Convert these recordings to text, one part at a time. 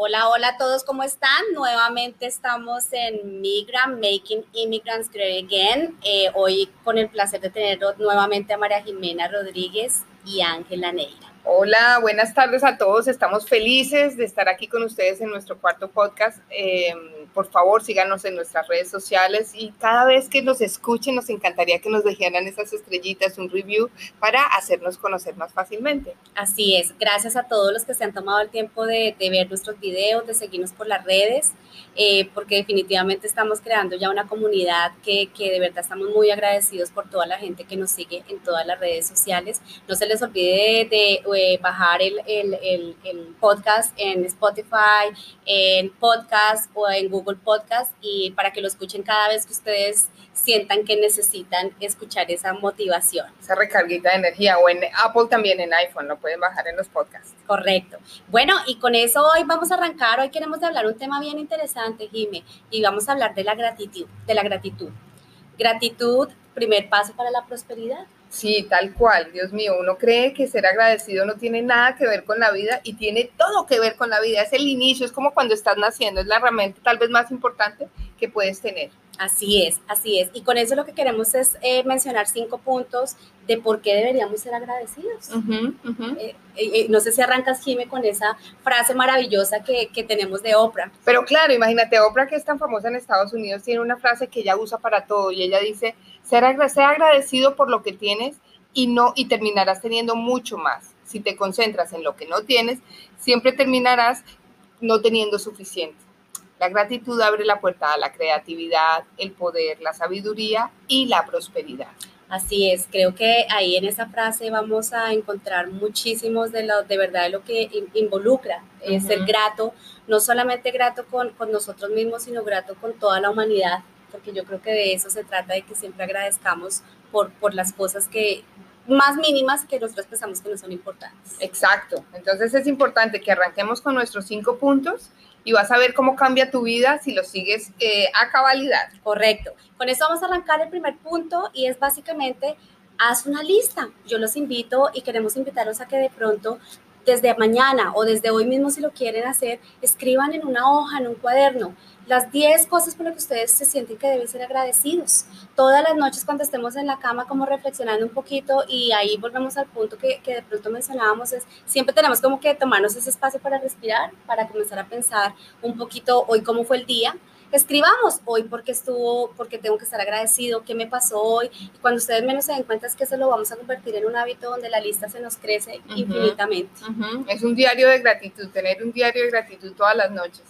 Hola, hola a todos, ¿cómo están? Nuevamente estamos en Migrant, Making Immigrants Great Again. Eh, hoy con el placer de tener nuevamente a María Jimena Rodríguez y Ángela Neira. Hola, buenas tardes a todos. Estamos felices de estar aquí con ustedes en nuestro cuarto podcast. Eh, por favor, síganos en nuestras redes sociales y cada vez que nos escuchen, nos encantaría que nos dejaran esas estrellitas, un review para hacernos conocer más fácilmente. Así es. Gracias a todos los que se han tomado el tiempo de, ver nuestros videos, de seguirnos por las redes, eh, porque definitivamente estamos creando ya una comunidad que, que de verdad estamos muy agradecidos por toda la gente que nos sigue en todas las redes sociales. No se les olvide de eh, bajar el, el, el, podcast en Spotify, en podcast o en Google Podcast y para que lo escuchen cada vez que ustedes sientan que necesitan escuchar esa motivación. Esa recarguita de energía o en Apple también en iPhone, lo pueden bajar en los podcasts. Correcto. Bueno, y con eso hoy vamos a arrancar, hoy queremos hablar un tema bien interesante, Jime, y vamos a hablar de la gratitud, de la gratitud. Gratitud, primer paso para la prosperidad. Sí, tal cual, Dios mío, uno cree que ser agradecido no tiene nada que ver con la vida y tiene todo que ver con la vida, es el inicio, es como cuando estás naciendo, es la herramienta tal vez más importante que puedes tener. Así es, así es. Y con eso lo que queremos es eh, mencionar cinco puntos de por qué deberíamos ser agradecidos. Eh, eh, no sé si arrancas, Jime, con esa frase maravillosa que, que, tenemos de Oprah. Pero claro, imagínate, Oprah, que es tan famosa en Estados Unidos, tiene una frase que ella usa para todo y ella dice, ser, agradecido por lo que tienes y, no, y terminarás teniendo mucho más. Si te concentras en lo que no tienes, siempre terminarás no teniendo suficiente. La gratitud abre la puerta a la creatividad, el poder, la sabiduría y la prosperidad. Así es, creo que ahí en esa frase vamos a encontrar muchísimos de lo de verdad de lo que involucra eh, ser grato, no solamente grato con, con nosotros mismos, sino grato con toda la humanidad, porque yo creo que de eso se trata, de que siempre agradezcamos por, por las cosas que más mínimas que nosotros pensamos que no son importantes. Exacto, entonces es importante que arranquemos con nuestros cinco puntos y vas a ver cómo cambia tu vida si lo sigues eh, a cabalidad. Correcto. Con eso vamos a arrancar el primer punto y es básicamente haz una lista. Yo los invito y queremos invitarlos a que de pronto desde mañana o desde hoy mismo si lo quieren hacer, escriban en una hoja, en un cuaderno, las 10 cosas por las que ustedes se sienten que deben ser agradecidos. Todas las noches cuando estemos en la cama como reflexionando un poquito y ahí volvemos al punto que, que de pronto mencionábamos, es siempre tenemos como que tomarnos ese espacio para respirar, para comenzar a pensar un poquito hoy cómo fue el día escribamos hoy porque estuvo, porque tengo que estar agradecido, qué me pasó hoy. Y cuando ustedes menos se den cuenta es que eso lo vamos a convertir en un hábito donde la lista se nos crece infinitamente. Es un diario de gratitud, tener un diario de gratitud todas las noches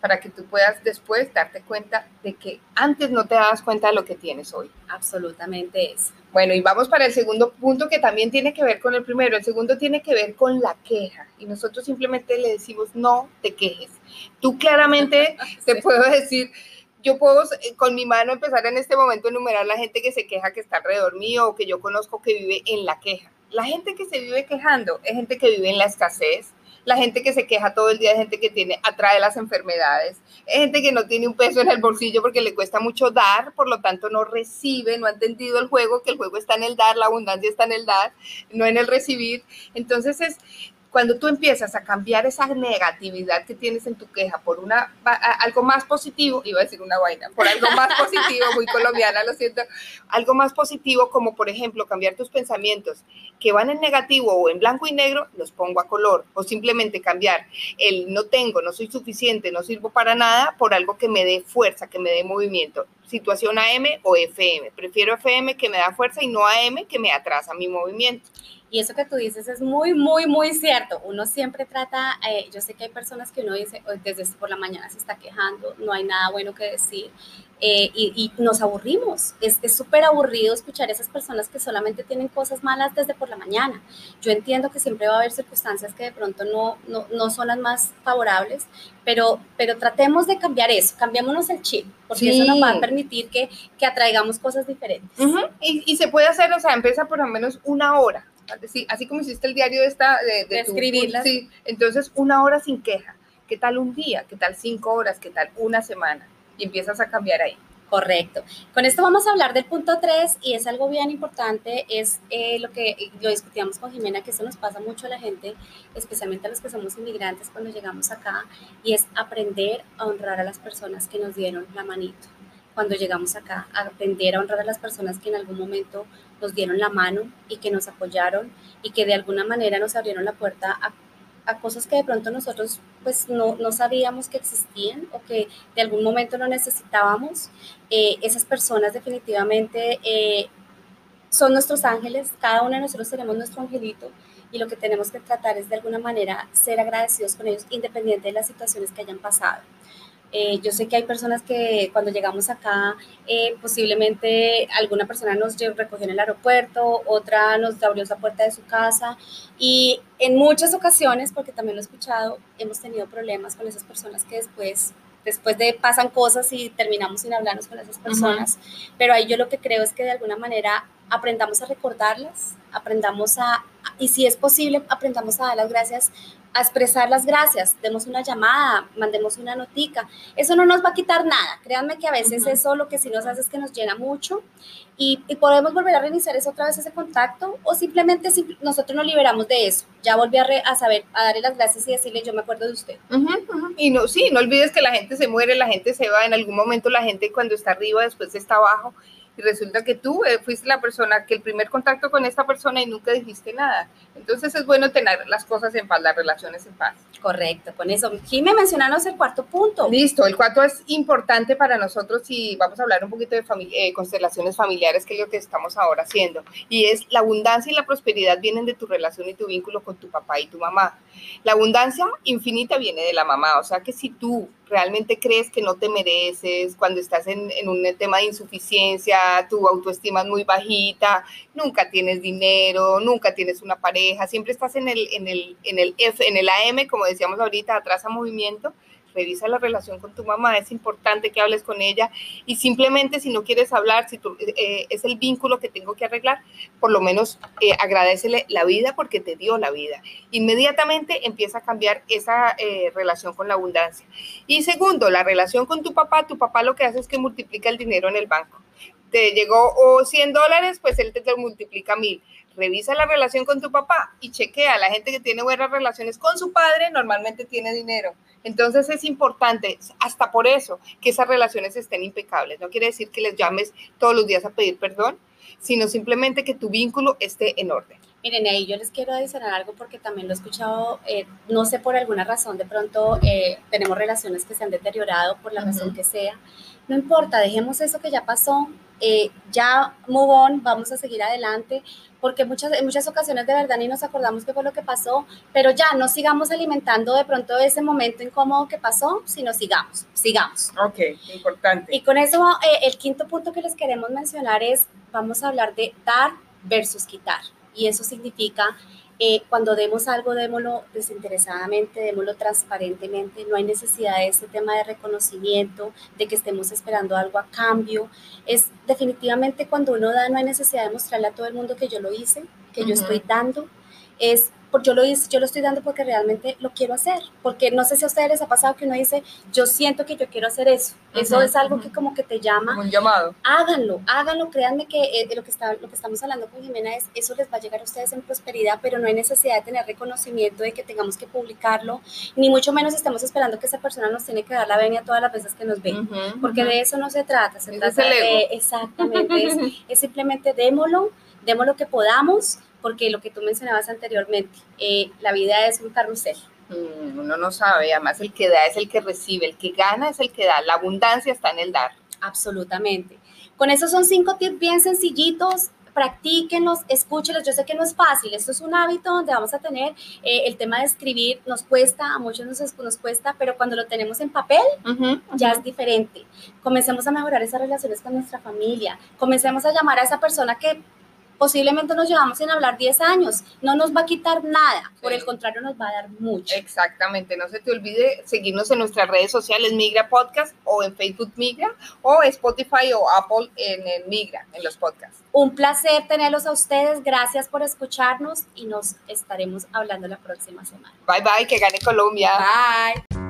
para que tú puedas después darte cuenta de que antes no te dabas cuenta de lo que tienes hoy. Absolutamente es. Bueno, y vamos para el segundo punto que también tiene que ver con el primero. El segundo tiene que ver con la queja. Y nosotros simplemente le decimos, no te quejes. Tú claramente te puedo decir, yo puedo eh, con mi mano empezar en este momento a enumerar la gente que se queja que está alrededor mío o que yo conozco que vive en la queja. La gente que se vive quejando es gente que vive en la escasez, la gente que se queja todo el día es gente que tiene, atrae las enfermedades, es gente que no tiene un peso en el bolsillo porque le cuesta mucho dar, por lo tanto no recibe, no ha entendido el juego, que el juego está en el dar, la abundancia está en el dar, no en el recibir. Entonces es, cuando tú empiezas a cambiar esa negatividad que tienes en tu queja por una algo más positivo, iba a decir una vaina, por algo más positivo, muy colombiana, lo siento, algo más positivo como por ejemplo cambiar tus pensamientos que van en negativo o en blanco y negro, los pongo a color o simplemente cambiar el no tengo, no soy suficiente, no sirvo para nada por algo que me dé fuerza, que me dé movimiento. Situación AM o FM. Prefiero FM que me da fuerza y no AM que me atrasa mi movimiento. Y eso que tú dices es muy, muy, muy cierto. Uno siempre trata, eh, yo sé que hay personas que uno dice, desde por la mañana se está quejando, no hay nada bueno que decir. Eh, y, nos aburrimos. Es súper aburrido escuchar a esas personas que solamente tienen cosas malas desde por la mañana. Yo entiendo que siempre va a haber circunstancias que de pronto no, no, no son las más favorables, pero, pero tratemos de cambiar eso, cambiémonos el chip, porque eso nos va a permitir que, que atraigamos cosas diferentes. y, y, se puede hacer, o sea, empieza por lo menos una hora, así, así como hiciste el diario de esta, de, de, escribirla. Sí, entonces una hora sin queja. ¿Qué tal un día? ¿Qué tal cinco horas? ¿Qué tal una semana? Empiezas a cambiar ahí. Correcto. Con esto vamos a hablar del punto 3 y es algo bien importante, es eh, lo que lo discutíamos con Jimena, que eso nos pasa mucho a la gente, especialmente a los que somos inmigrantes cuando llegamos acá, y es aprender a honrar a las personas que nos dieron la manito. Cuando llegamos acá, aprender a honrar a las personas que en algún momento nos dieron la mano y que nos apoyaron y que de alguna manera nos abrieron la puerta a a cosas que de pronto nosotros pues no, no, sabíamos que existían o que de algún momento no necesitábamos. Eh, esas personas definitivamente eh, son nuestros ángeles, cada uno de nosotros tenemos nuestro angelito y lo que tenemos que tratar es de alguna manera ser agradecidos con ellos independiente de las situaciones que hayan pasado. Eh, yo sé que hay personas que cuando llegamos acá, eh, posiblemente alguna persona nos recogió en el aeropuerto, otra nos abrió esa puerta de su casa y en muchas ocasiones, porque también lo he escuchado, hemos tenido problemas con esas personas que después después de pasan cosas y terminamos sin hablarnos con esas personas, pero ahí yo lo que creo es que de alguna manera aprendamos a recordarlas, aprendamos a, y si es posible, aprendamos a dar las gracias a expresar las gracias, demos una llamada, mandemos una notica. Eso no nos va a quitar nada. Créanme que a veces eso lo que sí nos hace es que nos llena mucho y, podemos volver a reiniciar eso otra vez ese contacto o simplemente si nosotros nos liberamos de eso. Ya volví a, a saber, a darle las gracias y decirle yo me acuerdo de usted. Y no, sí, no olvides que la gente se muere, la gente se va, en algún momento la gente cuando está arriba después está abajo y resulta que tú eh, fuiste la persona que el primer contacto con esta persona y nunca dijiste nada. Entonces es bueno tener las cosas en paz, las relaciones en paz. Correcto, con eso. Jimé, mencionanos el cuarto punto. Listo, el cuarto es importante para nosotros y vamos a hablar un poquito de eh, constelaciones familiares, que es lo que estamos ahora haciendo. Y es la abundancia y la prosperidad vienen de tu relación y tu vínculo con tu papá y tu mamá. La abundancia infinita viene de la mamá, o sea que si tú realmente crees que no te mereces, cuando estás en, un tema de insuficiencia, tu autoestima es muy bajita, nunca tienes dinero, nunca tienes una pareja, siempre estás en el, en el, en el F, en el AM, como decíamos ahorita, atrás a movimiento, revisa la relación con tu mamá, es importante que hables con ella y simplemente si no quieres hablar, si eh, es el vínculo que tengo que arreglar, por lo menos eh, agradecele la vida porque te dio la vida. Inmediatamente empieza a cambiar esa eh, relación con la abundancia. Y segundo, la relación con tu papá, tu papá lo que hace es que multiplica el dinero en el banco. Te llegó 100 dólares, pues él te multiplica mil revisa la relación con tu papá y chequea. La gente que tiene buenas relaciones con su padre normalmente tiene dinero. Entonces es importante, hasta por eso, que esas relaciones estén impecables. No quiere decir que les llames todos los días a pedir perdón, sino simplemente que tu vínculo esté en orden. Miren, ahí yo les quiero adicionar algo porque también lo he escuchado, eh, no sé por alguna razón, de pronto eh, tenemos relaciones que se han deteriorado por la razón que sea. No importa, dejemos eso que ya pasó, eh, ya move on, vamos a seguir adelante, porque muchas, en muchas ocasiones de verdad ni nos acordamos qué fue lo que pasó, pero ya no sigamos alimentando de pronto ese momento incómodo que pasó, sino sigamos, sigamos. Ok, importante. Y con eso, el quinto punto que les queremos mencionar es, vamos a hablar de dar versus quitar y eso significa eh, cuando demos algo, démoslo desinteresadamente, démoslo transparentemente, no hay necesidad de ese tema de reconocimiento, de que estemos esperando algo a cambio. Es definitivamente cuando uno da, no hay necesidad de mostrarle a todo el mundo que yo lo hice, que yo estoy dando. Es yo lo, hice, yo lo estoy dando porque realmente lo quiero hacer, porque no sé si a ustedes les ha pasado que uno dice, yo siento que yo quiero hacer eso, eso es algo que como que te llama. Un llamado. Háganlo, háganlo, créanme que eh, lo, que está, lo que estamos hablando con Jimena es, eso les va a llegar a ustedes en prosperidad, pero no hay necesidad de tener reconocimiento de que tengamos que publicarlo, ni mucho menos estemos esperando que esa persona nos tiene que dar la venia todas las veces que nos ve, porque de eso no se trata, se trata de, exactamente, es, es simplemente démoslo, demos lo que podamos, porque lo que tú mencionabas anteriormente, eh, la vida es un carrusel. Mm, uno no sabe, además el que da es el que recibe, el que gana es el que da, la abundancia está en el dar. Absolutamente. Con esos son cinco tips bien sencillitos, practíquenlos, escúchenlos. Yo sé que no es fácil, esto es un hábito donde vamos a tener eh, el tema de escribir, nos cuesta, a muchos nos, nos cuesta, pero cuando lo tenemos en papel ya es diferente. Comencemos a mejorar esas relaciones con nuestra familia, comencemos a llamar a esa persona que posiblemente nos llevamos sin hablar 10 años. No nos va a quitar nada, por el contrario, nos va a dar mucho. Exactamente, no se te olvide seguirnos en nuestras redes sociales Migra Podcast o en Facebook Migra o Spotify o Apple en el Migra, en los podcasts. Un placer tenerlos a ustedes, gracias por escucharnos y nos estaremos hablando la próxima semana. Bye bye, que gane Colombia. Bye.